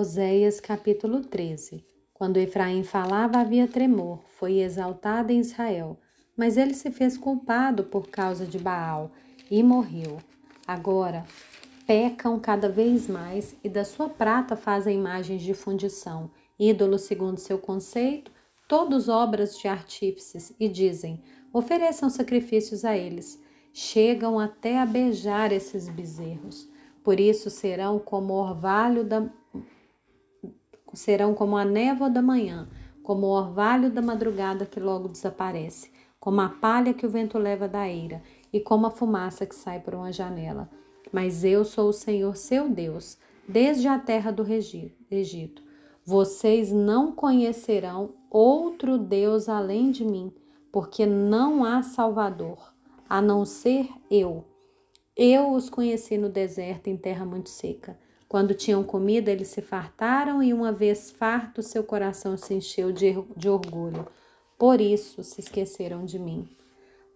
Oséias capítulo 13 Quando Efraim falava, havia tremor, foi exaltado em Israel, mas ele se fez culpado por causa de Baal e morreu. Agora pecam cada vez mais e da sua prata fazem imagens de fundição, ídolos segundo seu conceito, todos obras de artífices, e dizem: ofereçam sacrifícios a eles. Chegam até a beijar esses bezerros. Por isso serão como orvalho da serão como a névoa da manhã, como o orvalho da madrugada que logo desaparece, como a palha que o vento leva da eira e como a fumaça que sai por uma janela. Mas eu sou o Senhor seu Deus, desde a terra do Egito. Vocês não conhecerão outro Deus além de mim, porque não há Salvador, a não ser eu. Eu os conheci no deserto, em terra muito seca. Quando tinham comida, eles se fartaram, e uma vez farto, seu coração se encheu de, de orgulho. Por isso se esqueceram de mim.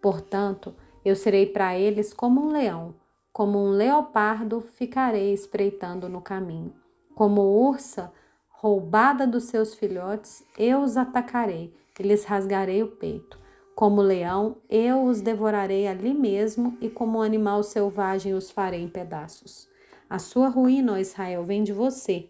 Portanto, eu serei para eles como um leão, como um leopardo ficarei espreitando no caminho. Como ursa roubada dos seus filhotes, eu os atacarei e lhes rasgarei o peito. Como leão, eu os devorarei ali mesmo, e como animal selvagem os farei em pedaços. A sua ruína, ó Israel, vem de você,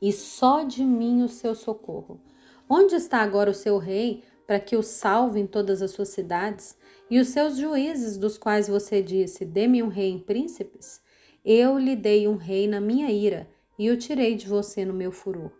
e só de mim o seu socorro. Onde está agora o seu rei, para que o salve em todas as suas cidades? E os seus juízes, dos quais você disse: Dê-me um rei em príncipes? Eu lhe dei um rei na minha ira, e o tirei de você no meu furor.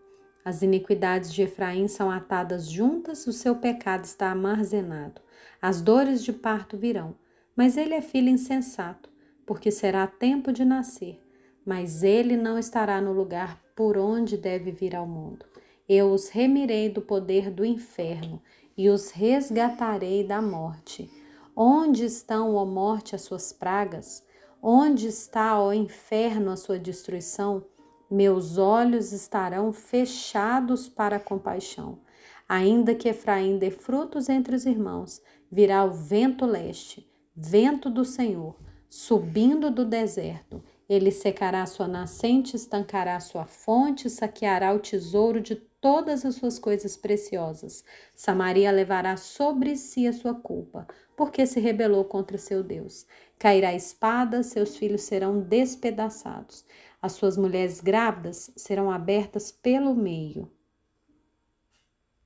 As iniquidades de Efraim são atadas juntas, o seu pecado está armazenado. As dores de parto virão, mas ele é filho insensato, porque será tempo de nascer mas ele não estará no lugar por onde deve vir ao mundo. Eu os remirei do poder do inferno e os resgatarei da morte. Onde estão, ó morte, as suas pragas? Onde está, ó inferno, a sua destruição? Meus olhos estarão fechados para a compaixão. Ainda que Efraim dê frutos entre os irmãos, virá o vento leste, vento do Senhor, subindo do deserto ele secará sua nascente, estancará sua fonte, saqueará o tesouro de todas as suas coisas preciosas. Samaria levará sobre si a sua culpa, porque se rebelou contra seu Deus. Cairá espada, seus filhos serão despedaçados. As suas mulheres grávidas serão abertas pelo meio.